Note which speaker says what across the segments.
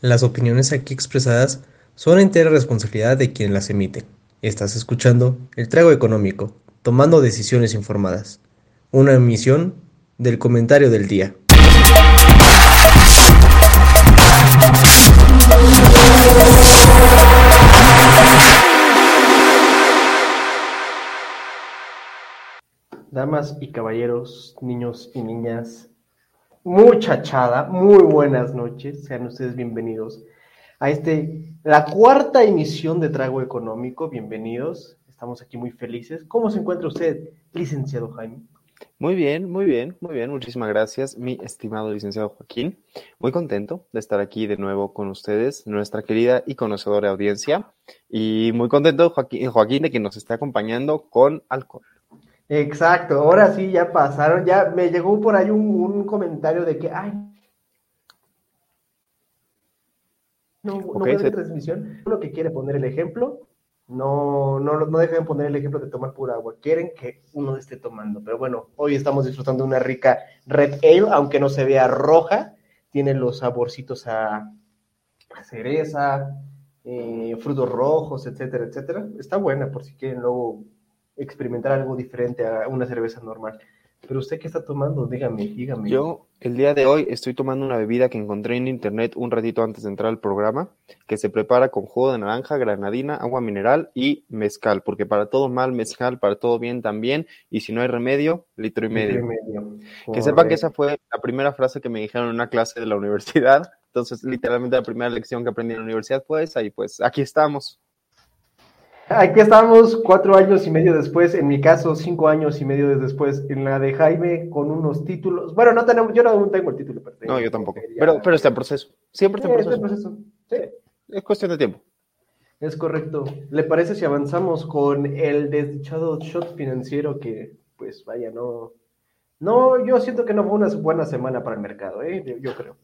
Speaker 1: Las opiniones aquí expresadas son entera responsabilidad de quien las emite. Estás escuchando El Trago Económico, tomando decisiones informadas. Una emisión del comentario del día.
Speaker 2: Damas y caballeros, niños y niñas, muchachada, muy buenas noches, sean ustedes bienvenidos a este, la cuarta emisión de Trago Económico, bienvenidos, estamos aquí muy felices. ¿Cómo se encuentra usted, licenciado Jaime?
Speaker 3: Muy bien, muy bien, muy bien, muchísimas gracias, mi estimado licenciado Joaquín. Muy contento de estar aquí de nuevo con ustedes, nuestra querida y conocedora audiencia, y muy contento, Joaquín, Joaquín de que nos esté acompañando con alcohol.
Speaker 2: Exacto, ahora sí ya pasaron, ya me llegó por ahí un, un comentario de que, ay, no, no
Speaker 3: Ok,
Speaker 2: veo
Speaker 3: se-
Speaker 2: transmisión, uno que quiere poner el ejemplo, no, no, no dejen poner el ejemplo de tomar pura agua, quieren que uno esté tomando, pero bueno, hoy estamos disfrutando de una rica Red Ale, aunque no se vea roja, tiene los saborcitos a, a cereza, eh, frutos rojos, etcétera, etcétera, está buena por si quieren luego experimentar algo diferente a una cerveza normal. Pero usted qué está tomando, dígame, dígame.
Speaker 3: Yo el día de hoy estoy tomando una bebida que encontré en internet un ratito antes de entrar al programa, que se prepara con jugo de naranja, granadina, agua mineral y mezcal, porque para todo mal mezcal, para todo bien también, y si no hay remedio, litro y medio. Que sepan que esa fue la primera frase que me dijeron en una clase de la universidad. Entonces, literalmente la primera lección que aprendí en la universidad fue esa y pues aquí estamos.
Speaker 2: Aquí estamos cuatro años y medio después, en mi caso cinco años y medio después, en la de Jaime con unos títulos. Bueno, no tenemos, yo no tengo el título. Pero
Speaker 3: No, yo tampoco. Pero, pero está en proceso. Siempre está en
Speaker 2: Sí, este
Speaker 3: proceso.
Speaker 2: proceso. Sí,
Speaker 3: Es cuestión de tiempo.
Speaker 2: es correcto. ¿Le parece si avanzamos con el desdichado shot financiero que, pues vaya, no... No, yo siento que no fue una buena semana para el mercado, ¿eh? yo, yo creo.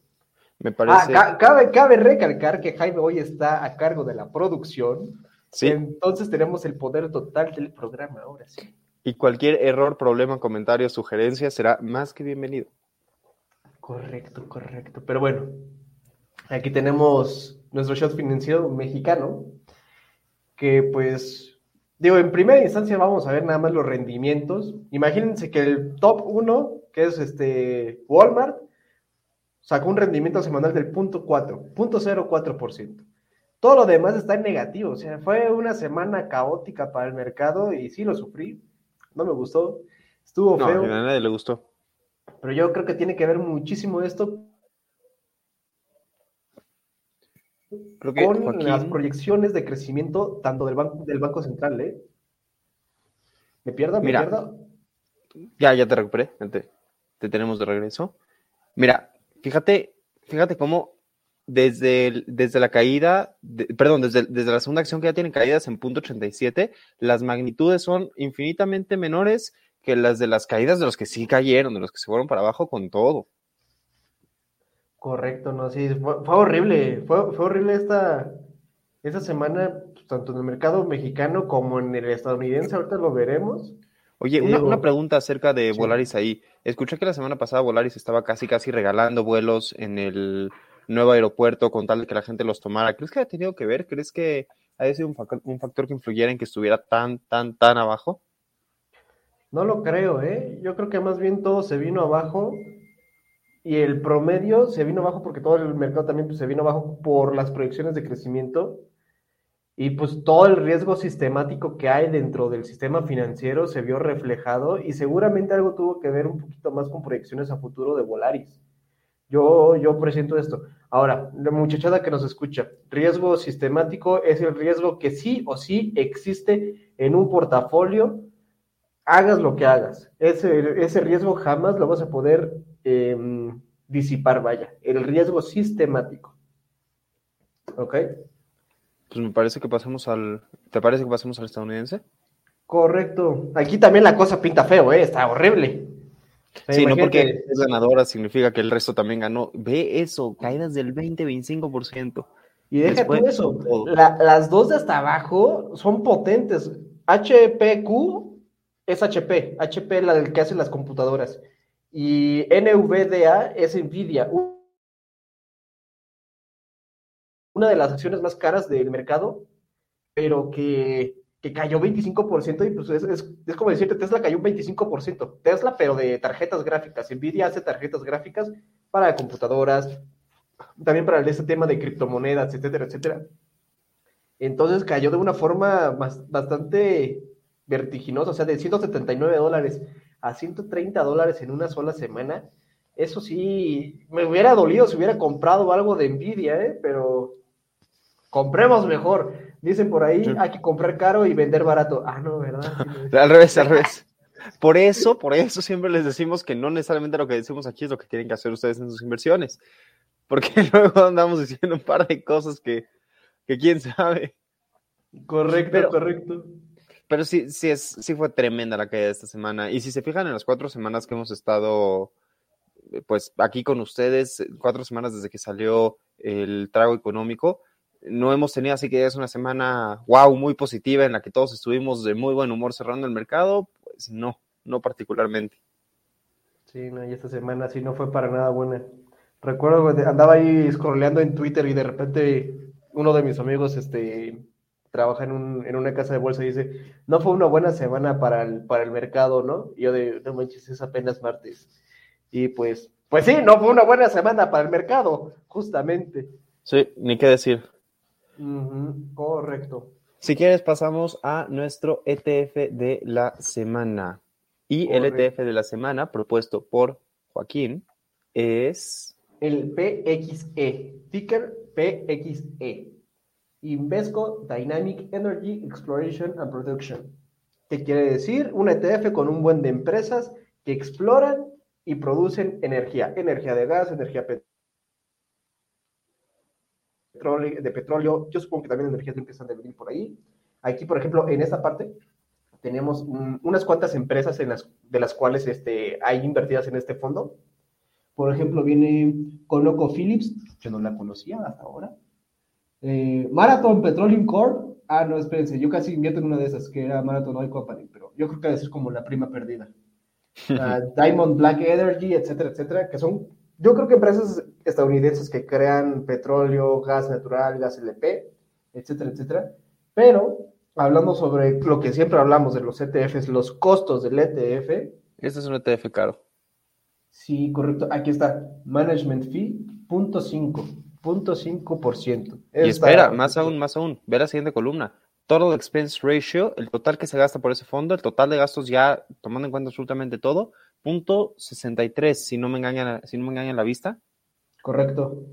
Speaker 3: Me
Speaker 2: Ah,
Speaker 3: parece.
Speaker 2: ca- cabe, cabe recalcar que Jaime hoy está a cargo de la producción.
Speaker 3: Sí.
Speaker 2: Entonces tenemos el poder total del programa ahora sí.
Speaker 3: Y cualquier error, problema, comentario, sugerencia será más que bienvenido.
Speaker 2: Correcto, correcto. Pero bueno, aquí tenemos nuestro shot financiero mexicano, que pues, digo, en primera instancia vamos a ver nada más los rendimientos. Imagínense que el top 1, que es este Walmart, sacó un rendimiento semanal del punto 4, punto 04%. Todo lo demás está en negativo, o sea, fue una semana caótica para el mercado y sí lo sufrí, no me gustó, estuvo
Speaker 3: No,
Speaker 2: feo.
Speaker 3: a nadie le gustó.
Speaker 2: Pero yo creo que tiene que ver muchísimo esto
Speaker 3: Creo que
Speaker 2: con
Speaker 3: Joaquín-
Speaker 2: las proyecciones de crecimiento tanto del Banco, del banco Central, ¿eh? ¿Me pierdo? ¿Me
Speaker 3: Mira.
Speaker 2: pierdo?
Speaker 3: Ya, ya te recuperé. Te, te tenemos de regreso. Mira, fíjate, fíjate cómo desde, el- desde la caída, de- perdón, desde, desde la segunda acción que ya tienen caídas en punto 87, las magnitudes son infinitamente menores que las de las caídas de los que sí cayeron, de los que se fueron para abajo con todo.
Speaker 2: Correcto, no, sí, fue, fue horrible, fue, fue horrible esta, esta semana, pues, tanto en el mercado mexicano como en el estadounidense, ahorita lo veremos.
Speaker 3: Oye, una, pregunta acerca de
Speaker 2: Sí.
Speaker 3: Volaris ahí. Escuché que la semana pasada Volaris estaba casi, casi regalando vuelos en el nuevo aeropuerto con tal de que la gente los tomara. ¿Crees que ha tenido que ver? ¿Crees que haya sido un factor, un factor que influyera en que estuviera tan, tan, tan abajo?
Speaker 2: No lo creo, ¿eh? Yo creo que más bien todo se vino abajo y el promedio se vino abajo porque todo el mercado también pues, se vino abajo por las proyecciones de crecimiento y pues todo el riesgo sistemático que hay dentro del sistema financiero se vio reflejado y seguramente algo tuvo que ver un poquito más con proyecciones a futuro de Volaris. Yo, yo presiento esto. Ahora, la muchachada que nos escucha, riesgo sistemático es el riesgo que sí o sí existe en un portafolio hagas lo que hagas, ese, ese riesgo jamás lo vas a poder eh, disipar, vaya, el riesgo sistemático. ¿Ok?
Speaker 3: Pues me parece que pasemos al... ¿Te parece que pasemos al estadounidense?
Speaker 2: Correcto. Aquí también la cosa pinta feo, ¿eh? Está horrible.
Speaker 3: Sí, no porque es ganadora significa que el resto también ganó. Ve eso, caídas del 20-25%.
Speaker 2: Y deja
Speaker 3: después,
Speaker 2: tú eso, la- las dos de hasta abajo son potentes. HPQ es HP, HP la del que hace las computadoras. Y NVDA es Nvidia. una de las acciones más caras del mercado, pero que, que cayó 25% y pues es, es, como decirte, Tesla cayó un 25%. Tesla, pero de tarjetas gráficas. Nvidia hace tarjetas gráficas para computadoras, también para este tema de criptomonedas, etcétera, etcétera. Entonces cayó de una forma bastante vertiginosa, o sea, de 179 dólares a 130 dólares en una sola semana. Eso sí, me hubiera dolido si hubiera comprado algo de Nvidia, ¿eh? pero compremos mejor. Dicen por ahí, hay que comprar caro y vender barato. Ah, no, ¿verdad?
Speaker 3: al revés, al revés. Por eso, por eso siempre les decimos que no necesariamente lo que decimos aquí es lo que tienen que hacer ustedes en sus inversiones. Porque luego andamos diciendo un par de cosas que, que quién sabe.
Speaker 2: Correcto, correcto.
Speaker 3: Pero sí, sí, es, sí fue tremenda la caída de esta semana. Y si se fijan en las cuatro semanas que hemos estado, eh, pues aquí con ustedes, cuatro semanas desde que salió el trago económico, no hemos tenido así que es una semana, wow, muy positiva en la que todos estuvimos de muy buen humor cerrando el mercado, pues no, no particularmente.
Speaker 2: Sí, no, y esta semana sí no fue para nada buena. Recuerdo que andaba ahí scrolleando en Twitter y de repente uno de mis amigos, este, trabaja en, un, en una casa de bolsa y dice, no fue una buena semana para el, para el mercado, ¿no? Y yo de, no manches, es apenas martes. Y pues, pues sí, no fue una buena semana para el mercado, justamente.
Speaker 3: Sí, ni qué decir.
Speaker 2: Correcto.
Speaker 3: Si quieres, pasamos a nuestro ETF de la semana. Y el ETF de la semana, propuesto por Joaquín, es...
Speaker 2: El PXE, ticker PXE. Invesco Dynamic Energy Exploration and Production. ¿Qué quiere decir? Un ETF con un buen de empresas que exploran y producen energía, energía de gas, energía de petróleo, yo supongo que también energías limpias han de venir por ahí. Aquí, por ejemplo, en esta parte tenemos unas cuantas empresas en las, de las cuales este, hay invertidas en este fondo. Por ejemplo, viene ConocoPhillips, yo no la conocía hasta ahora. Eh, Marathon Petroleum Corp. Ah, no, espérense, yo casi invierto en una de esas, que era Marathon Oil Company, pero yo creo que debe ser como la prima perdida. Ah, Diamond Black Energy, etcétera, etcétera, que son, yo creo que empresas estadounidenses que crean petróleo, gas natural, gas LP, etcétera, etcétera. Pero, hablando sobre lo que siempre hablamos de los ETFs, los costos del ETF.
Speaker 3: Este es un ETF caro.
Speaker 2: Sí, correcto. Aquí está. Management fee, punto 5. 0.5%.
Speaker 3: Y espera, más aún, más aún, ve la siguiente columna. Total expense ratio, el total que se gasta por ese fondo, el total de gastos ya tomando en cuenta absolutamente todo, punto 63, si no me engañan, si no me engañan la vista.
Speaker 2: Correcto.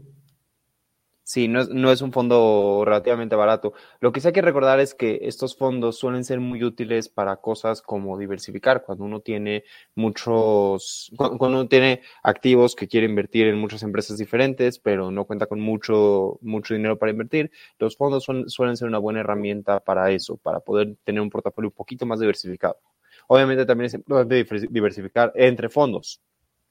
Speaker 3: Sí, no es, no es un fondo relativamente barato. Lo que sí hay que recordar es que estos fondos suelen ser muy útiles para cosas como diversificar. Cuando uno tiene muchos, cuando uno tiene activos que quiere invertir en muchas empresas diferentes, pero no cuenta con mucho, mucho dinero para invertir, los fondos suelen ser una buena herramienta para eso, para poder tener un portafolio un poquito más diversificado. Obviamente también es importante diversificar entre fondos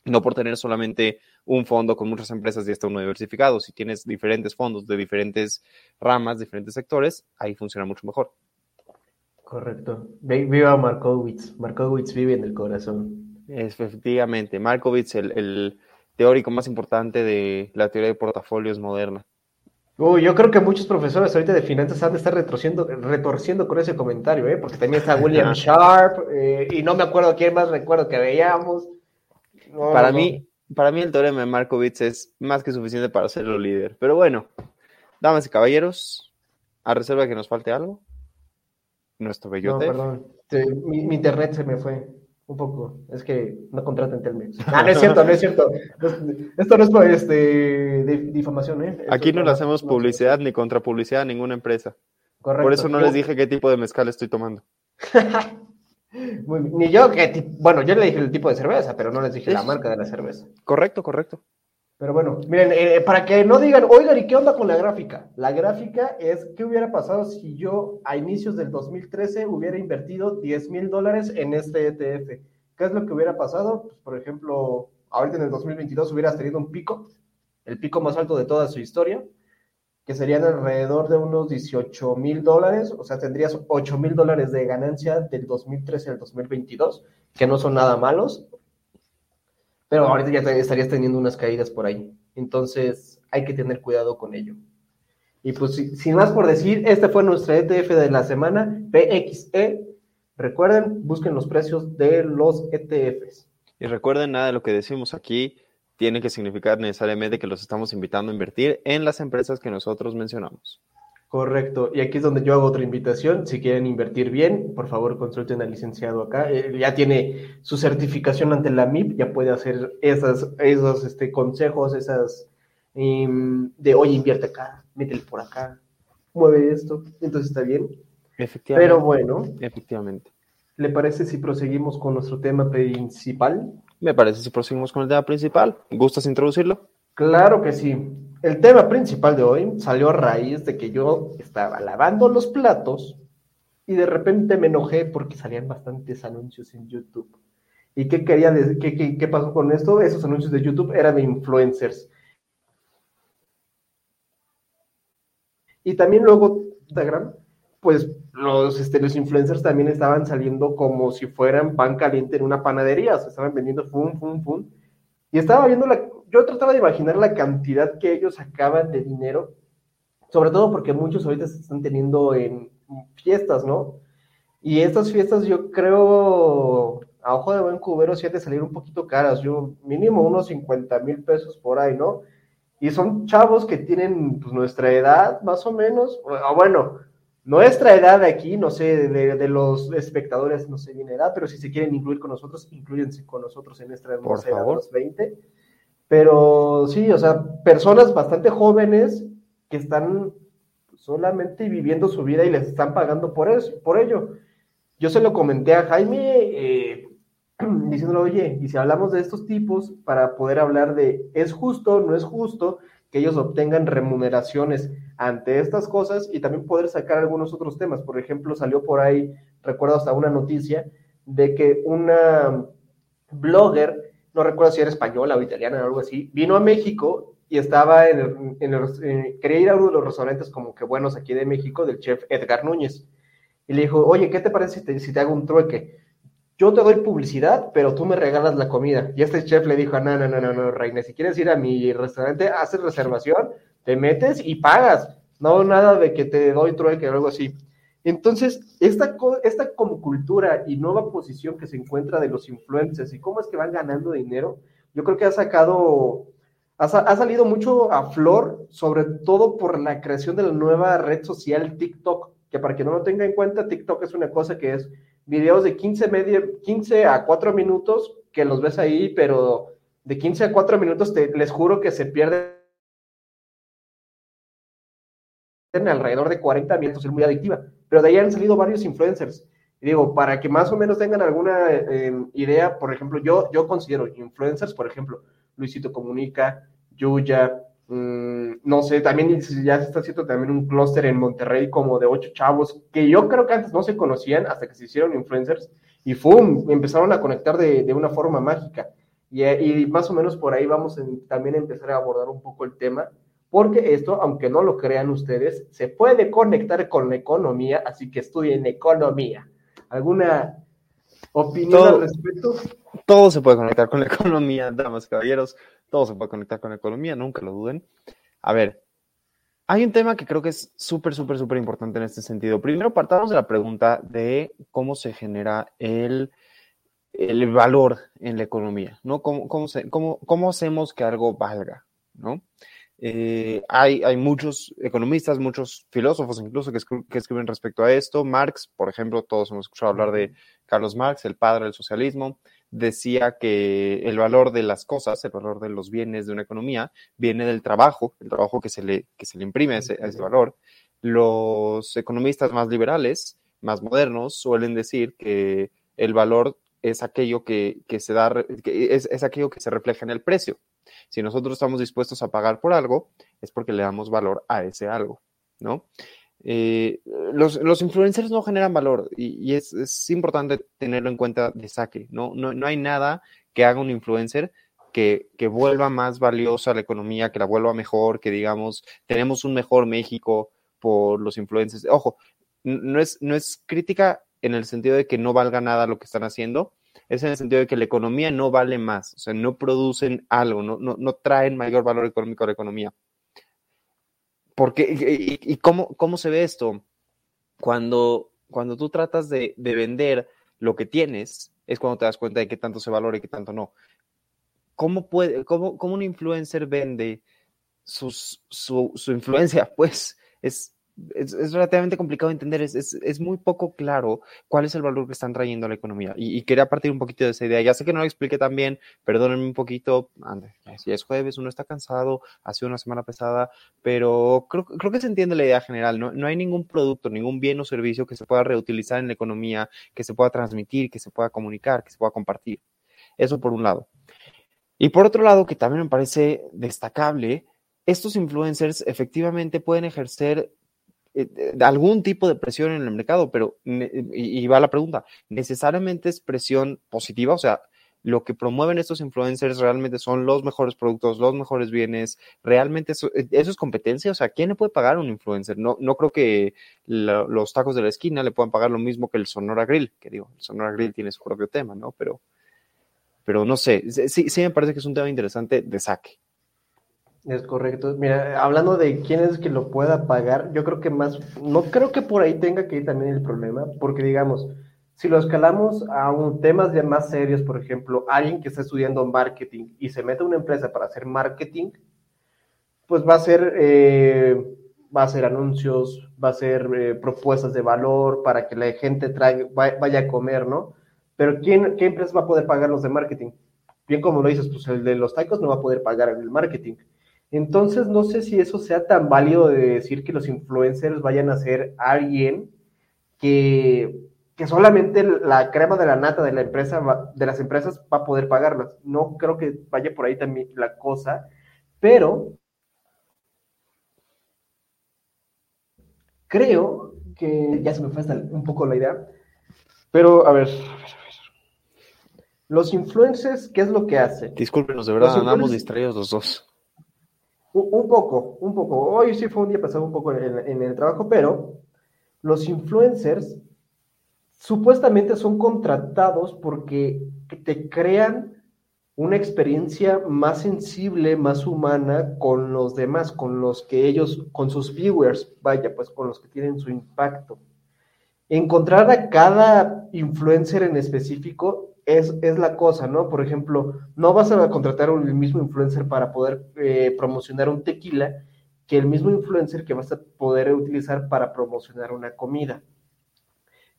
Speaker 3: no por tener solamente un fondo con muchas empresas y está uno diversificado. Si tienes diferentes fondos de diferentes ramas, diferentes sectores, ahí funciona mucho mejor.
Speaker 2: Correcto. Viva Markowitz. Markowitz vive en el corazón.
Speaker 3: Efectivamente. Markowitz, el, el teórico más importante de la teoría de portafolios moderna.
Speaker 2: Uy, yo creo que muchos profesores ahorita de finanzas han de estar retorciendo, retorciendo con ese comentario, ¿eh? porque también está William Sharp, eh, y no me acuerdo quién más recuerdo que veíamos
Speaker 3: para, Mí, para mí el teorema de Markovitz es más que suficiente para serlo líder. Pero bueno, damas y caballeros, a reserva que nos falte algo, nuestro bellote.
Speaker 2: No, perdón, mi, internet se me fue un poco. Es que no contraten Telmex. Ah, no es cierto, no es cierto. Esto no es este, difamación, ¿eh?
Speaker 3: Aquí no le hacemos publicidad ni contrapublicidad a ninguna empresa. Correcto. Por eso no les dije qué tipo de mezcal estoy tomando.
Speaker 2: ni yo, que bueno, yo le dije el tipo de cerveza, pero no les dije la marca de la cerveza.
Speaker 3: Correcto, correcto.
Speaker 2: Pero bueno, miren, eh, para que no digan, oigan, ¿y qué onda con la gráfica? La gráfica es, ¿qué hubiera pasado si yo a inicios del 2013 hubiera invertido 10 mil dólares en este ETF? ¿Qué es lo que hubiera pasado? Pues, por ejemplo, ahorita en el 2022 hubieras tenido un pico, el pico más alto de toda su historia, que serían alrededor de unos 18 mil dólares, o sea, tendrías 8 mil dólares de ganancia del 2013 al 2022, que no son nada malos, pero ahorita ya estarías teniendo unas caídas por ahí. Entonces, hay que tener cuidado con ello. Y pues sin más por decir, este fue nuestra ETF de la semana, PXE. Recuerden, busquen los precios de los ETFs.
Speaker 3: Y recuerden, nada de lo que decimos aquí tiene que significar necesariamente que los estamos invitando a invertir en las empresas que nosotros mencionamos.
Speaker 2: Correcto. Y aquí es donde yo hago otra invitación. Si quieren invertir bien, por favor consulten al licenciado acá. Eh, ya tiene su certificación ante la MIP, ya puede hacer esas, esos este, consejos, esas em, de, oye, invierte acá, métele por acá, mueve esto. Entonces está bien.
Speaker 3: Efectivamente.
Speaker 2: Pero bueno.
Speaker 3: Efectivamente.
Speaker 2: ¿Le parece si proseguimos con nuestro tema principal?
Speaker 3: Me parece si proseguimos con el tema principal. ¿Gustas introducirlo?
Speaker 2: Claro que sí. El tema principal de hoy salió a raíz de que yo estaba lavando los platos y de repente me enojé porque salían bastantes anuncios en YouTube. ¿Y qué quería decir? ¿Qué, qué, pasó con esto? Esos anuncios de YouTube eran de influencers. Y también luego Instagram, pues los, este, los influencers también estaban saliendo como si fueran pan caliente en una panadería, o sea, estaban vendiendo fum, fum, fum. Y estaba viendo la, yo trataba de imaginar la cantidad que ellos sacaban de dinero, sobre todo porque muchos ahorita se están teniendo en fiestas, ¿no? Y estas fiestas yo creo, a ojo de buen cubero, sí han de salir un poquito caras, yo mínimo unos 50 mil pesos por ahí, ¿no? Y son chavos que tienen pues, nuestra edad, más o menos, o bueno, nuestra edad aquí, no sé, de, los espectadores, no sé bien edad, pero si se quieren incluir con nosotros, incluyense con nosotros en esta
Speaker 3: Por favor.
Speaker 2: los 20. Pero sí, o sea, personas bastante jóvenes que están solamente viviendo su vida y les están pagando por eso, por ello. Yo se lo comenté a Jaime eh, diciéndole, oye, y si hablamos de estos tipos para poder hablar de es justo, no es justo que ellos obtengan remuneraciones ante estas cosas y también poder sacar algunos otros temas. Por ejemplo, salió por ahí, recuerdo hasta una noticia de que una blogger no recuerdo si era española o italiana o algo así, vino a México y estaba en, el, quería ir a uno de los restaurantes como que buenos aquí de México del chef Edgar Núñez. Y le dijo, oye, ¿qué te parece si te, si te hago un trueque? Yo te doy publicidad, pero tú me regalas la comida. Y este chef le dijo, no, no, no, no, no, Reina, si quieres ir a mi restaurante, haces reservación, te metes y pagas. No, nada de que te doy trueque o algo así. Entonces, esta, esta como cultura y nueva posición que se encuentra de los influencers y cómo es que van ganando dinero, yo creo que ha sacado, ha, ha, salido mucho a flor, sobre todo por la creación de la nueva red social TikTok, que para que no lo tenga en cuenta, TikTok es una cosa que es videos de 15, media, 15 a 4 minutos que los ves ahí, pero de 15 a 4 minutos te, les juro que se pierde alrededor de 40 minutos, es muy adictiva pero de ahí han salido varios influencers. Y digo, para que más o menos tengan alguna em, idea, por ejemplo, yo, yo considero influencers, por ejemplo, Luisito Comunica, Yuya, mm, no sé, también ya se está haciendo también un clúster en Monterrey como de ocho chavos, que yo creo que antes no se conocían hasta que se hicieron influencers, y ¡fum! empezaron a conectar de, de una forma mágica. Y, y, más o menos por ahí vamos a también a empezar a abordar un poco el tema porque esto, aunque no lo crean ustedes, se puede conectar con la economía, así que estudien economía. ¿Alguna opinión al respecto?
Speaker 3: Todo se puede conectar con la economía, damas y caballeros, todo se puede conectar con la economía, nunca lo duden. A ver, hay un tema que creo que es súper, súper, súper importante en este sentido. Primero partamos de la pregunta de cómo se genera el, el valor en la economía, ¿no? ¿Cómo, cómo, cómo, cómo hacemos que algo valga, ¿no? Eh, hay, hay, muchos economistas, muchos filósofos incluso que, que, escriben respecto a esto. Marx, por ejemplo, todos hemos escuchado hablar de Carlos Marx, el padre del socialismo, decía que el valor de las cosas, el valor de los bienes de una economía, viene del trabajo, el trabajo que se le, que se le imprime a ese, ese valor. Los economistas más liberales, más modernos, suelen decir que el valor es aquello que, que se da, que es, es aquello que se refleja en el precio. Si nosotros estamos dispuestos a pagar por algo, es porque le damos valor a ese algo, ¿no? Eh, los, influencers no generan valor y, es, importante tenerlo en cuenta de saque, ¿no? No, hay nada que haga un influencer que, vuelva más valiosa la economía, que la vuelva mejor, que digamos, tenemos un mejor México por los influencers. Ojo, no es, no es crítica en el sentido de que no valga nada lo que están haciendo, es en el sentido de que la economía no vale más, o sea, no producen algo, no, no, no traen mayor valor económico a la economía. porque, y, cómo, cómo, se ve esto? Cuando, cuando tú tratas de, de, vender lo que tienes, es cuando te das cuenta de qué tanto se valora y qué tanto no. ¿Cómo, puede, cómo, cómo un influencer vende sus, su, su influencia? Pues es, es, relativamente complicado de entender, es, es, muy poco claro cuál es el valor que están trayendo a la economía. Y, quería partir un poquito de esa idea. Ya sé que no lo expliqué tan bien, perdónenme un poquito. Ande, si es jueves, uno está cansado, ha sido una semana pesada, pero creo, creo que se entiende la idea general. No, no hay ningún producto, ningún bien o servicio que se pueda reutilizar en la economía, que se pueda transmitir, que se pueda comunicar, que se pueda compartir. Eso por un lado. Y por otro lado, que también me parece destacable, estos influencers efectivamente pueden ejercer eh, algún tipo de presión en el mercado, pero, y, va la pregunta, ¿necesariamente es presión positiva? O sea, lo que promueven estos influencers realmente son los mejores productos, los mejores bienes, realmente eso, eh, es competencia, o sea, ¿quién le puede pagar un influencer? No, no creo que los tacos de la esquina le puedan pagar lo mismo que el Sonora Grill, que digo, el Sonora Grill tiene su propio tema, ¿no? Pero, pero no sé, sí, sí me parece que es un tema interesante de saque.
Speaker 2: Es correcto. Mira, hablando de quién es que lo pueda pagar, yo creo que más, no creo que por ahí tenga que ir también el problema, porque digamos, si lo escalamos a un, temas ya más serios, por ejemplo, alguien que está estudiando marketing y se mete a una empresa para hacer marketing, pues va a ser, eh, va a hacer anuncios, va a ser eh, propuestas de valor para que la gente traiga, vaya a comer, ¿no? Pero ¿quién, ¿qué empresa va a poder pagar los de marketing? Bien como lo dices, pues el de los tacos no va a poder pagar el marketing entonces, no sé si eso sea tan válido de decir que los influencers vayan a ser alguien que, que solamente la crema de la nata de la empresa de las empresas va a poder pagarlas. No creo que vaya por ahí también la cosa, pero creo que ya se me fue hasta un poco la idea. Pero a ver, a ver, a ver. Los influencers, ¿qué es lo que hacen?
Speaker 3: Discúlpenos, de verdad, andamos distraídos los dos.
Speaker 2: Un poco, un poco. Hoy sí fue un día pasado un poco en, el trabajo, pero los influencers supuestamente son contratados porque te crean una experiencia más sensible, más humana con los demás, con los que ellos, con sus viewers, vaya, pues con los que tienen su impacto. Encontrar a cada influencer en específico es, la cosa, ¿no? Por ejemplo, no vas a contratar a un mismo influencer para poder eh, promocionar un tequila que el mismo influencer que vas a poder utilizar para promocionar una comida.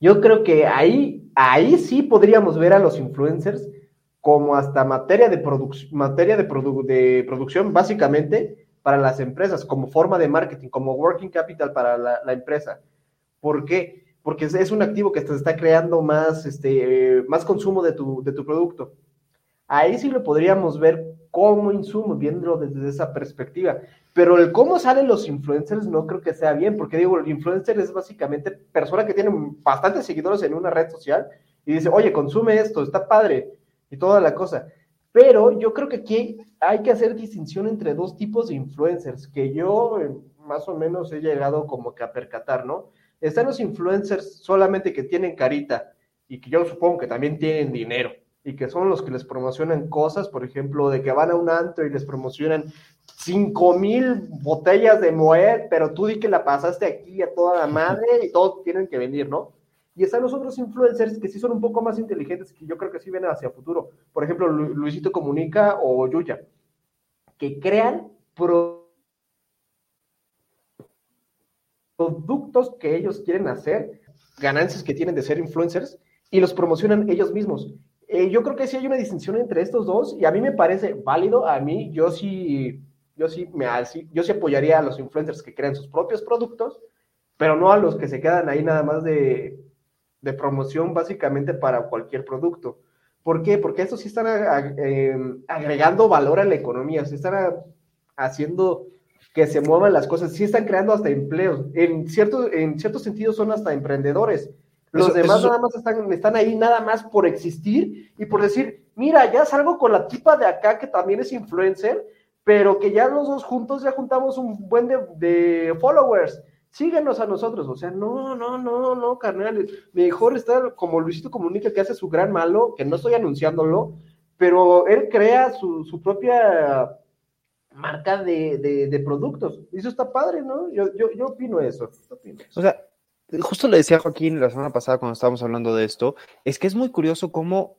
Speaker 2: Yo creo que ahí, ahí sí podríamos ver a los influencers como hasta materia de, materia de, de producción, básicamente, para las empresas, como forma de marketing, como working capital para la, la empresa. ¿Por qué? Porque es, un activo que te está creando más, este, más consumo de tu, de tu producto. Ahí sí lo podríamos ver como insumo, viéndolo desde esa perspectiva. Pero el cómo salen los influencers no creo que sea bien, porque digo, el influencer es básicamente persona que tiene bastantes seguidores en una red social y dice, oye, consume esto, está padre y toda la cosa. Pero yo creo que aquí hay que hacer distinción entre dos tipos de influencers que yo eh, más o menos he llegado como que a percatar, ¿no? Están los influencers solamente que tienen carita y que yo supongo que también tienen dinero y que son los que les promocionan cosas, por ejemplo, de que van a un antro y les promocionan cinco mil botellas de Moet, pero tú di que la pasaste aquí a toda la madre y todos tienen que venir, ¿no? Y están los otros influencers que sí son un poco más inteligentes, que yo creo que sí ven hacia futuro. Por ejemplo, Luisito Comunica o Yuya, que crean pro productos que ellos quieren hacer, ganancias que tienen de ser influencers y los promocionan ellos mismos. Eh, yo creo que sí hay una distinción entre estos dos y a mí me parece válido. A mí, yo sí, yo sí, me, yo sí apoyaría a los influencers que crean sus propios productos, pero no a los que se quedan ahí nada más de, de promoción básicamente para cualquier producto. ¿Por qué? Porque estos sí están eh, agregando valor a la economía, se están haciendo que se muevan las cosas, sí están creando hasta empleos, en cierto, en cierto sentido son hasta emprendedores. Los demás nada más están, están ahí nada más por existir y por decir, mira, ya salgo con la tipa de acá que también es influencer, pero que ya los dos juntos ya juntamos un buen de, de followers. Síguenos a nosotros. O sea, no, no, no, no, carnal. Mejor estar como Luisito Comunica que hace su gran malo, que no estoy anunciándolo, pero él crea su, su propia marca de, de, productos. Y eso está padre, ¿no? Yo, yo, yo opino eso.
Speaker 3: O sea, justo le decía a Joaquín la semana pasada cuando estábamos hablando de esto, es que es muy curioso cómo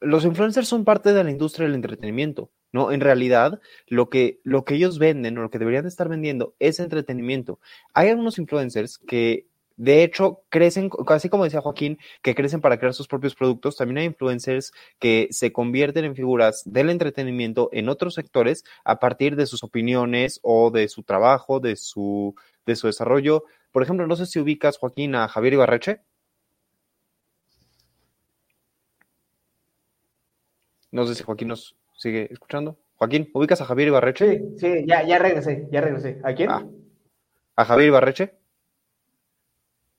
Speaker 3: los influencers son parte de la industria del entretenimiento, ¿no? En realidad, lo que, lo que ellos venden o lo que deberían estar vendiendo es entretenimiento. Hay algunos influencers que de hecho, crecen, así como decía Joaquín, que crecen para crear sus propios productos. También hay influencers que se convierten en figuras del entretenimiento en otros sectores a partir de sus opiniones o de su trabajo, de su, de su desarrollo. Por ejemplo, no sé si ubicas, Joaquín, a Javier Ibarreche. No sé si Joaquín nos sigue escuchando. Joaquín, ¿ubicas a Javier Ibarreche?
Speaker 2: Sí, sí, ya, ya regresé, ya regresé. ¿A quién? Ah,
Speaker 3: a Javier Ibarreche.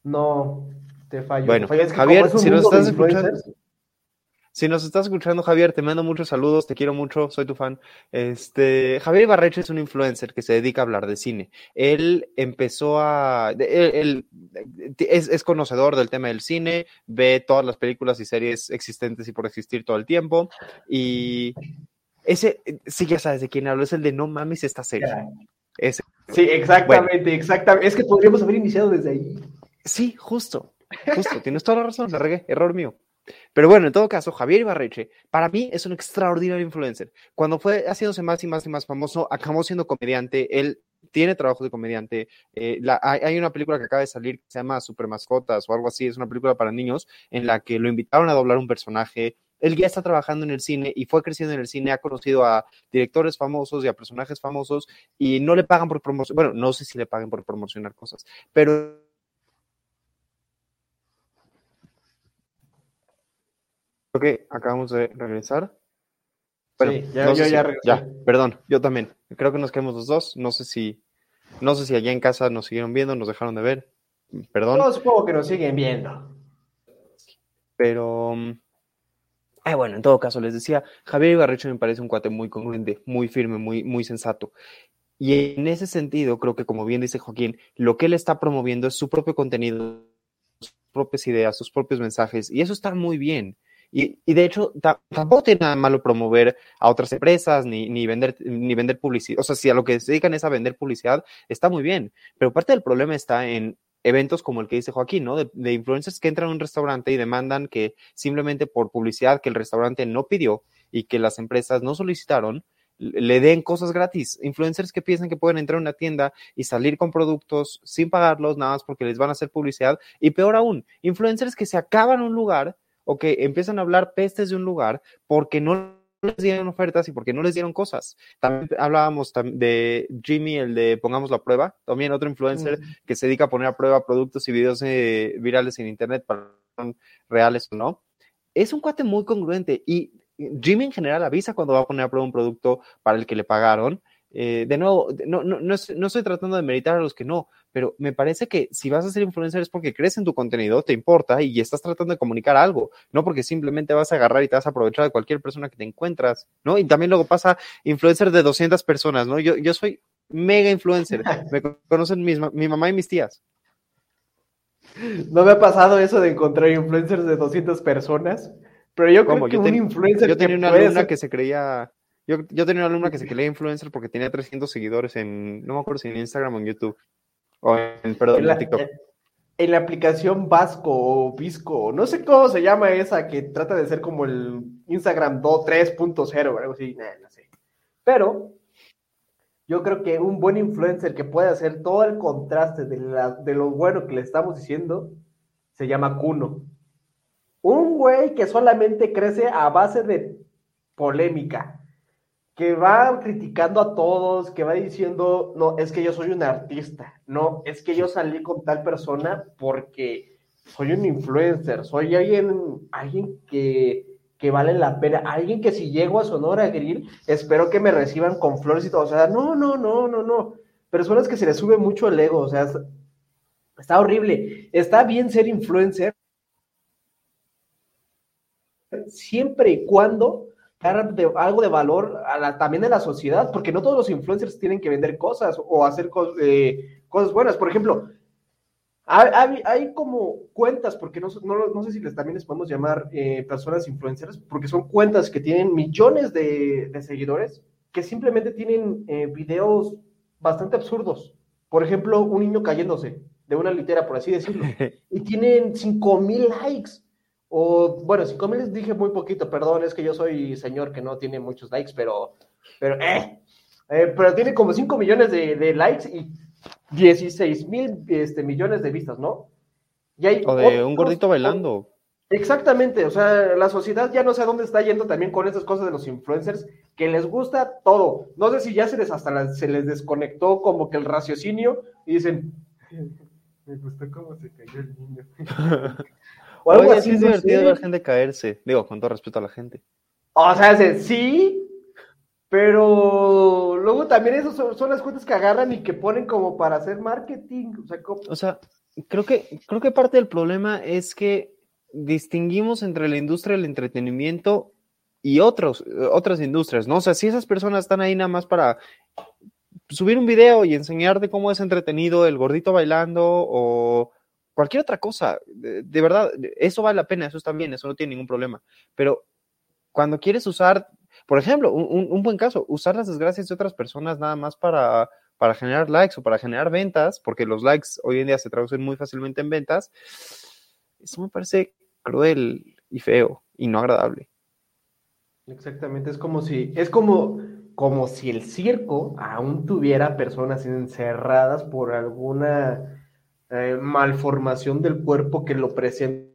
Speaker 2: No, te fallo.
Speaker 3: Bueno, Javier, si nos estás escuchando, si nos estás escuchando, Javier, te mando muchos saludos, te quiero mucho, soy tu fan. Este, Javier Ibarreche es un influencer que se dedica a hablar de cine. Él empezó a, él, es, es, conocedor del tema del cine, ve todas las películas y series existentes y por existir todo el tiempo. Y ese, sí, ya sabes de quién hablo, es el de No mames esta serie.
Speaker 2: Ese. Sí, exactamente, exactamente. Es que podríamos haber iniciado desde ahí.
Speaker 3: Sí, justo, justo, tienes toda la razón, la regué, error mío. Pero bueno, en todo caso, Javier Ibarreche, para mí es un extraordinario influencer. Cuando fue haciéndose más y más y más famoso, acabó siendo comediante. Él tiene trabajo de comediante. Eh, hay, una película que acaba de salir que se llama Super Mascotas o algo así. Es una película para niños en la que lo invitaron a doblar un personaje. Él ya está trabajando en el cine y fue creciendo en el cine. Ha conocido a directores famosos y a personajes famosos y no le pagan por promocionar. Bueno, no sé si le paguen por promocionar cosas, pero que acabamos de regresar.
Speaker 2: sí, ya, yo ya.
Speaker 3: Ya, perdón, yo también. Creo que nos quedamos los dos. No sé si, no sé si allá en casa nos siguieron viendo, nos dejaron de ver. Perdón.
Speaker 2: No, supongo que nos siguen viendo.
Speaker 3: Pero, ah, bueno, en todo caso, les decía, Javier Ibarrecho me parece un cuate muy congruente, muy firme, muy, muy sensato. Y en ese sentido, creo que como bien dice Joaquín, lo que él está promoviendo es su propio contenido, sus propias ideas, sus propios mensajes, y eso está muy bien. Y, de hecho, tampoco tiene nada malo promover a otras empresas ni, ni, vender, ni vender publicidad. O sea, si a lo que se dedican es a vender publicidad, está muy bien. Pero parte del problema está en eventos como el que dice Joaquín, ¿no? De, de influencers que entran a un restaurante y demandan que simplemente por publicidad que el restaurante no pidió y que las empresas no solicitaron, le den cosas gratis. Influencers que piensan que pueden entrar a una tienda y salir con productos sin pagarlos, nada más porque les van a hacer publicidad. Y peor aún, influencers que se acaban un lugar o que empiezan a hablar pestes de un lugar porque no les dieron ofertas y porque no les dieron cosas. También hablábamos de Jimmy, el de Pongamos la prueba, también otro influencer que se dedica a poner a prueba productos y videos eh, virales en Internet para reales o no. Es un cuate muy congruente y Jimmy en general avisa cuando va a poner a prueba un producto para el que le pagaron eh, de nuevo, no, no, no, estoy tratando de meritar a los que no, pero me parece que si vas a ser influencer es porque crees en tu contenido, te importa y estás tratando de comunicar algo, no porque simplemente vas a agarrar y te vas a aprovechar de cualquier persona que te encuentras, ¿no? Y también luego pasa influencer de 200 personas, ¿no? Yo, yo soy mega influencer, me conocen mi mamá y mis tías.
Speaker 2: No me ha pasado eso de encontrar influencers de 200 personas, pero yo creo que un influencer
Speaker 3: yo tenía una alumna que se creía yo, yo tenía una alumna que se creía influencer porque tenía 300 seguidores en, no me acuerdo si en Instagram o en YouTube. O en, perdón, en, la, TikTok.
Speaker 2: En, la aplicación Vasco o Visco, no sé cómo se llama esa que trata de ser como el Instagram 3.0 o algo así, no sé. Pero yo creo que un buen influencer que puede hacer todo el contraste de, la, de lo bueno que le estamos diciendo se llama Kuno. Un güey que solamente crece a base de polémica que va criticando a todos, que va diciendo, no, es que yo soy un artista, no, es que yo salí con tal persona porque soy un influencer, soy alguien, alguien que, que vale la pena, alguien que si llego a Sonora Grill, espero que me reciban con flores y todo, o sea, no, no, no, no, no, personas que se les sube mucho el ego, o sea, está horrible, está bien ser influencer, siempre y cuando de, algo de valor a también de la sociedad, porque no todos los influencers tienen que vender cosas o hacer eh, cosas buenas. Por ejemplo, hay, hay, como cuentas, porque no, no, sé si les, también les podemos llamar eh, personas influencers, porque son cuentas que tienen millones de, seguidores, que simplemente tienen eh, videos bastante absurdos. Por ejemplo, un niño cayéndose de una litera, por así decirlo, y tienen 5000 likes. O, bueno, 5000 dije muy poquito, perdón, es que yo soy señor que no tiene muchos likes, pero, pero, eh, eh pero tiene como 5 millones de, de likes y 16 mil este, millones de vistas, ¿no?
Speaker 3: Y hay o de un gordito bailando.
Speaker 2: Exactamente, o sea, la sociedad ya no sé a dónde está yendo también con estas cosas de los influencers, que les gusta todo. No sé si ya se les hasta se les desconectó como que el raciocinio y dicen, me gustó cómo se cayó el niño.
Speaker 3: o algo así, es divertido ver gente caerse, digo, con todo respeto a la gente.
Speaker 2: O sea, sí, pero luego también esas son, las cuentas que agarran y que ponen como para hacer marketing. O sea,
Speaker 3: o sea, creo que, creo que parte del problema es que distinguimos entre la industria del entretenimiento y otros, otras industrias, ¿no? O sea, si esas personas están ahí nada más para subir un video y enseñarte cómo es entretenido el gordito bailando o cualquier otra cosa, de, verdad, eso vale la pena, eso está bien, eso no tiene ningún problema. Pero cuando quieres usar, por ejemplo, un, un buen caso, usar las desgracias de otras personas nada más para, para generar likes o para generar ventas, porque los likes hoy en día se traducen muy fácilmente en ventas, eso me parece cruel y feo y no agradable.
Speaker 2: Exactamente, es como si, es como, como si el circo aún tuviera personas encerradas por alguna eh, malformación del cuerpo que lo presenten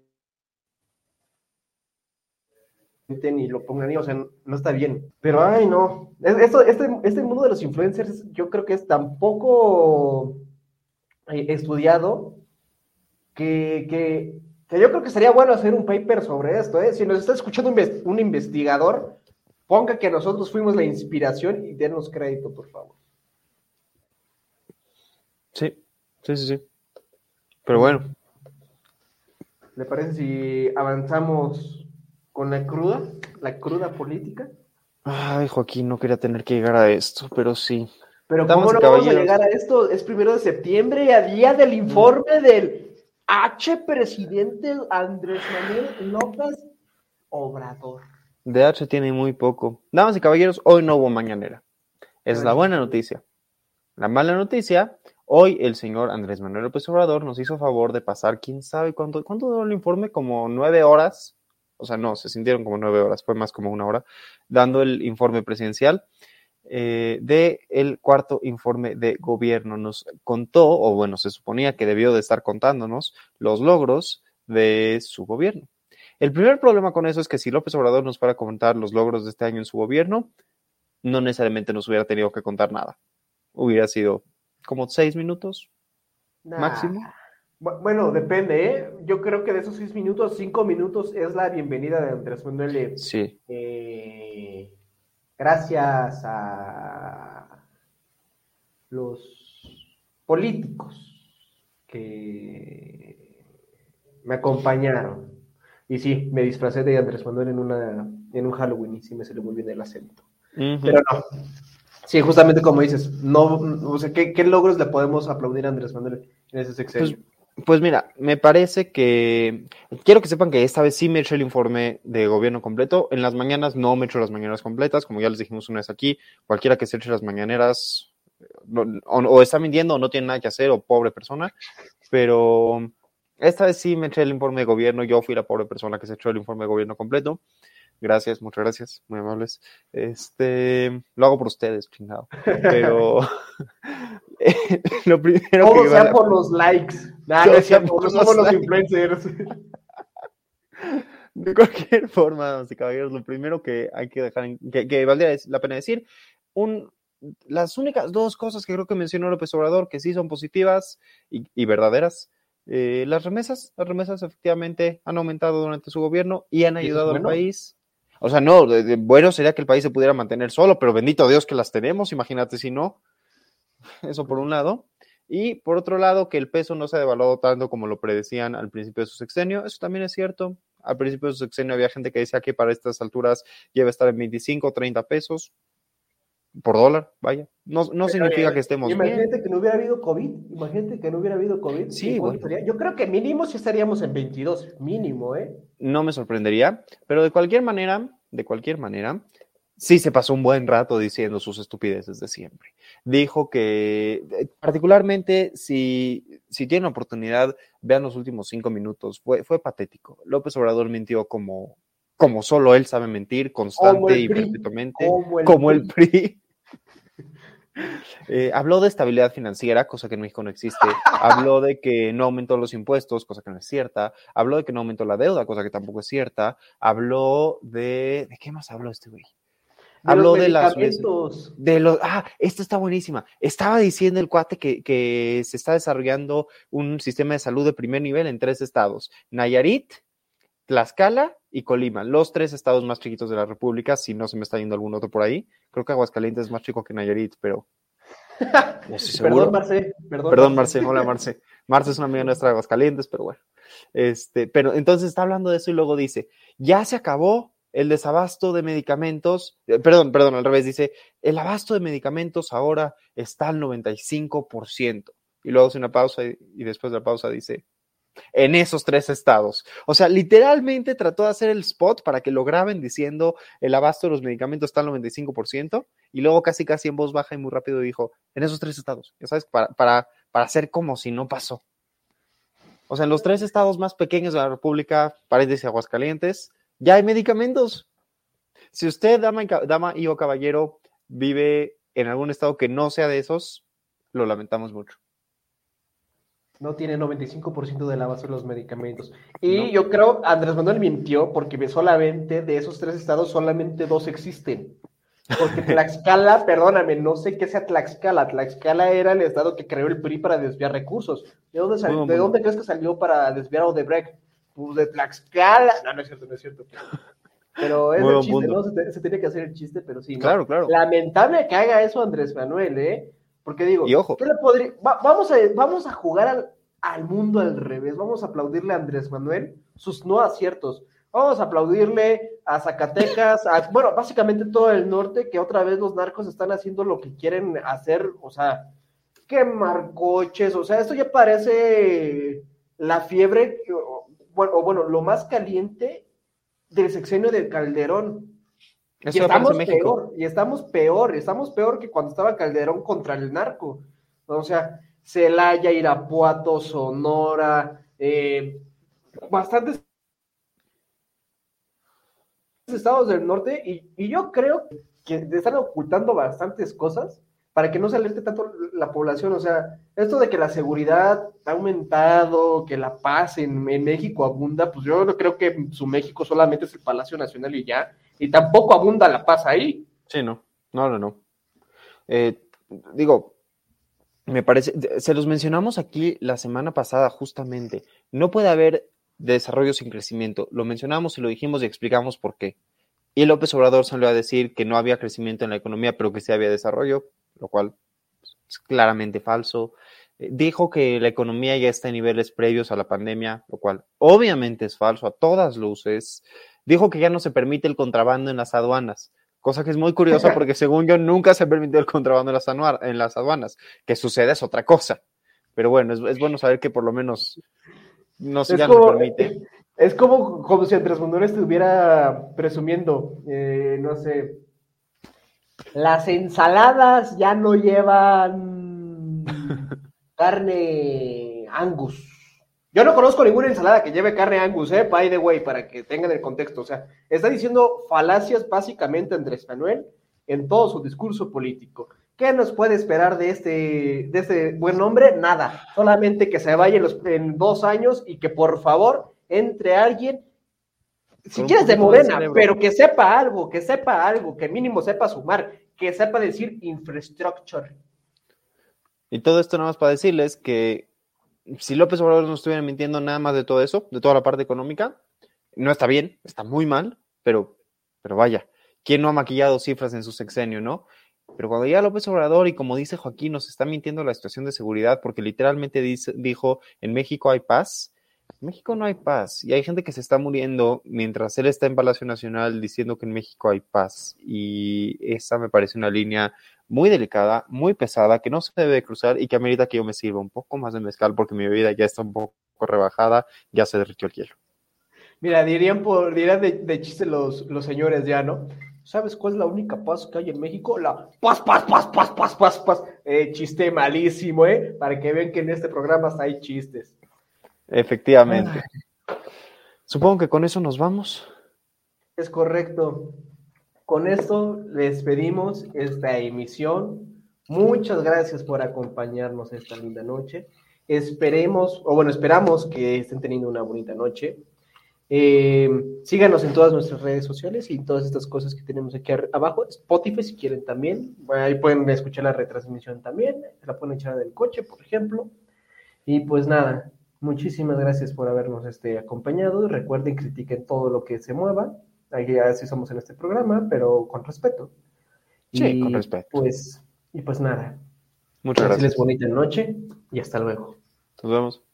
Speaker 2: y lo pongan ahí, o sea, no está bien. Pero, ay, no, esto, este, este mundo de los influencers yo creo que es tan poco eh, estudiado que, que que yo creo que sería bueno hacer un paper sobre esto, ¿eh? Si nos está escuchando un, investigador, ponga que nosotros fuimos la inspiración y denos crédito, por favor.
Speaker 3: Sí, sí, sí, sí. Pero bueno.
Speaker 2: ¿Le parece si avanzamos con la cruda, la cruda política?
Speaker 3: Ay, Joaquín, no quería tener que llegar a esto, pero sí.
Speaker 2: Pero ¿cómo no vamos a llegar a esto? Es primero de septiembre, a día del informe del H presidente Andrés Manuel López Obrador.
Speaker 3: De H tiene muy poco. Damas y caballeros, hoy no hubo mañanera. Es la buena noticia. La mala noticia, hoy el señor Andrés Manuel López Obrador nos hizo favor de pasar, quién sabe cuánto, cuánto duró el informe, como nueve horas. O sea, no, se sintieron como nueve horas, fue más como una hora, dando el informe presidencial eh, del cuarto informe de gobierno. Nos contó, o bueno, se suponía que debió de estar contándonos los logros de su gobierno. El primer problema con eso es que si López Obrador nos fuera a contar los logros de este año en su gobierno, no necesariamente nos hubiera tenido que contar nada. Hubiera sido como seis minutos máximo.
Speaker 2: Bueno, depende, ¿eh? Yo creo que de esos seis minutos, cinco minutos es la bienvenida de Andrés Manuel.
Speaker 3: Sí.
Speaker 2: Eh, gracias a los políticos que me acompañaron. Y sí, me disfracé de Andrés Manuel en, una, en un Halloween y sí me salió muy bien el acento. Pero no. Sí, justamente como dices, no, o sea, ¿qué, logros le podemos aplaudir a Andrés Manuel en ese sexenio?
Speaker 3: Pues, pues mira, me parece que quiero que sepan que esta vez sí me hecho el informe de gobierno completo. En las mañanas no me he hecho las mañanas completas, como ya les dijimos una vez aquí. Cualquiera que se eche las mañaneras o, está mintiendo o no tiene nada que hacer o pobre persona. Pero esta vez sí me eché el informe de gobierno. Yo fui la pobre persona que se echó el informe de gobierno completo. Gracias, muchas gracias, muy amables. Este, lo hago por ustedes, chingado. Pero lo primero
Speaker 2: Todo sea por los likes. Nada, sea por, somos los influencers.
Speaker 3: De cualquier forma, caballeros, lo primero que hay que dejar, que, que valdría la pena decir, un, las únicas dos cosas que creo que mencionó López Obrador que sí son positivas y, verdaderas, eh, las remesas, las remesas efectivamente han aumentado durante su gobierno y han ayudado al país. O sea, no, bueno sería que el país se pudiera mantener solo, pero bendito Dios que las tenemos, imagínate si no. Eso por un lado. Y por otro lado, que el peso no se ha devaluado tanto como lo predecían al principio de su sexenio. Eso también es cierto. Al principio de su sexenio había gente que decía que para estas alturas lleva a estar en 25 o 30 pesos por dólar, vaya. No, no significa que estemos
Speaker 2: imagínate que no hubiera habido COVID, imagínate que no hubiera habido COVID.
Speaker 3: Sí,
Speaker 2: Yo creo que mínimo sí estaríamos en 22, mínimo, ¿eh?
Speaker 3: No me sorprendería, pero de cualquier manera, de cualquier manera, sí se pasó un buen rato diciendo sus estupideces de siempre. Dijo que, eh, particularmente, si, si tienen oportunidad, vean los últimos cinco minutos. Fue, fue patético. López Obrador mintió como, como solo él sabe mentir, constante y perpetuamente, como el, PRI. Eh, habló de estabilidad financiera, cosa que en México no existe. Habló de que no aumentó los impuestos, cosa que no es cierta. Habló de que no aumentó la deuda, cosa que tampoco es cierta. Habló de... ¿De qué más habló este güey? habló de las de los ah esta está buenísima estaba diciendo el cuate que, que, se está desarrollando un sistema de salud de primer nivel en tres estados Nayarit Tlaxcala y Colima los tres estados más chiquitos de la república si no se me está yendo algún otro por ahí. Creo que Aguascalientes es más chico que Nayarit pero
Speaker 2: perdón Marce
Speaker 3: perdón, perdón Marce. Hola Marce. Marce es una amiga nuestra de Aguascalientes pero bueno este pero entonces está hablando de eso y luego dice ya se acabó el desabasto de medicamentos, eh, perdón, perdón, al revés, dice, el abasto de medicamentos ahora está al 95%. Y luego hace una pausa y, después de la pausa dice, en esos tres estados. O sea, literalmente trató de hacer el spot para que lo graben diciendo el abasto de los medicamentos está al 95% y luego casi casi en voz baja y muy rápido dijo, en esos tres estados, ya sabes, para, para, para hacer como si no pasó. O sea, en los tres estados más pequeños de la República, paréntesis Aguascalientes, ya hay medicamentos. Si usted, dama y, dama y o caballero, vive en algún estado que no sea de esos, lo lamentamos mucho.
Speaker 2: No tiene 95% de la base de los medicamentos. Y yo creo, Andrés Manuel mintió porque solamente de esos tres estados, solamente dos existen. Porque Tlaxcala, perdóname, no sé qué sea Tlaxcala. Tlaxcala era el estado que creó el PRI para desviar recursos. ¿De dónde, salió, ¿de dónde crees que salió para desviar Odebrecht? Pues, de Tlaxcala. No, no es cierto, no es cierto. Pero es el chiste, ¿no? Se, tiene que hacer el chiste, pero sí.
Speaker 3: Claro, claro.
Speaker 2: Lamentable que haga eso Andrés Manuel, ¿eh? Porque digo,
Speaker 3: y ojo.
Speaker 2: ¿qué le podría... vamos, a, vamos a jugar al, al mundo al revés. Vamos a aplaudirle a Andrés Manuel sus no aciertos. Vamos a aplaudirle a Zacatecas, a, bueno, básicamente todo el norte, que otra vez los narcos están haciendo lo que quieren hacer, o sea, quemar coches, o sea, esto ya parece la fiebre, bueno, o bueno, lo más caliente del sexenio de Calderón. Y estamos peor, y estamos peor, estamos peor que cuando estaba Calderón contra el narco. O sea, Celaya, Irapuato, Sonora, eh, bastantes estados del norte, y, y yo creo que están ocultando bastantes cosas para que no se alerte tanto la población. O sea, esto de que la seguridad ha aumentado, que la paz en, México abunda, pues yo no creo que su México solamente es el Palacio Nacional y ya, y tampoco abunda la paz ahí.
Speaker 3: Sí, no, no, no, no. Eh, digo, me parece, se los mencionamos aquí la semana pasada justamente, no puede haber desarrollo sin crecimiento. Lo mencionamos y lo dijimos y explicamos por qué. Y López Obrador salió a decir que no había crecimiento en la economía, pero que sí había desarrollo lo cual es claramente falso. Eh, dijo que la economía ya está en niveles previos a la pandemia, lo cual obviamente es falso a todas luces. Dijo que ya no se permite el contrabando en las aduanas, cosa que es muy curiosa porque según yo nunca se permitió el contrabando en las, en las aduanas. Que sucede es otra cosa. Pero bueno, es, bueno saber que por lo menos no se, ya no se permite.
Speaker 2: Es como, como si Andrés Manuel estuviera presumiendo, eh, no sé, las ensaladas ya no llevan carne angus. Yo no conozco ninguna ensalada que lleve carne angus, eh, by the way, para que tengan el contexto. O sea, está diciendo falacias básicamente Andrés Manuel en todo su discurso político. ¿Qué nos puede esperar de este, de este buen hombre? Nada. Solamente que se vaya en, los, en dos años y que por favor entre alguien si quieres de Morena, pero que sepa algo, que sepa algo, que mínimo sepa sumar, que sepa decir infrastructure.
Speaker 3: Y todo esto nada más para decirles que si López Obrador no estuviera mintiendo nada más de todo eso, de toda la parte económica, no está bien, está muy mal, pero, pero vaya, ¿quién no ha maquillado cifras en su sexenio, no? Pero cuando ya López Obrador, y como dice Joaquín, nos está mintiendo la situación de seguridad, porque literalmente dice, dijo, en México hay paz, México no hay paz y hay gente que se está muriendo mientras él está en Palacio Nacional diciendo que en México hay paz y esa me parece una línea muy delicada, muy pesada, que no se debe cruzar y que amerita que yo me sirva un poco más de mezcal porque mi bebida ya está un poco rebajada, ya se derritió el hielo.
Speaker 2: Mira, dirían por dirían de, chiste los, los señores ya, ¿no? ¿Sabes cuál es la única paz que hay en México? La paz, paz, paz, paz, paz, paz, paz. Eh, chiste malísimo, ¿eh? Para que vean que en este programa hasta hay chistes.
Speaker 3: Efectivamente. Supongo que con eso nos vamos.
Speaker 2: Es correcto. Con esto les pedimos esta emisión. Muchas gracias por acompañarnos esta linda noche. Esperemos, o bueno, esperamos que estén teniendo una bonita noche. Eh, síganos en todas nuestras redes sociales y todas estas cosas que tenemos aquí abajo. Spotify, si quieren también. Ahí pueden escuchar la retransmisión también. Se la pueden echar en el coche, por ejemplo. Y pues nada, muchísimas gracias por habernos este, acompañado. Recuerden, critiquen todo lo que se mueva. Aquí así somos en este programa, pero con respeto.
Speaker 3: Sí,
Speaker 2: Y,
Speaker 3: con respeto.
Speaker 2: Pues, y pues nada.
Speaker 3: Muchas
Speaker 2: les
Speaker 3: gracias.
Speaker 2: bonita noche y hasta luego.
Speaker 3: Nos vemos.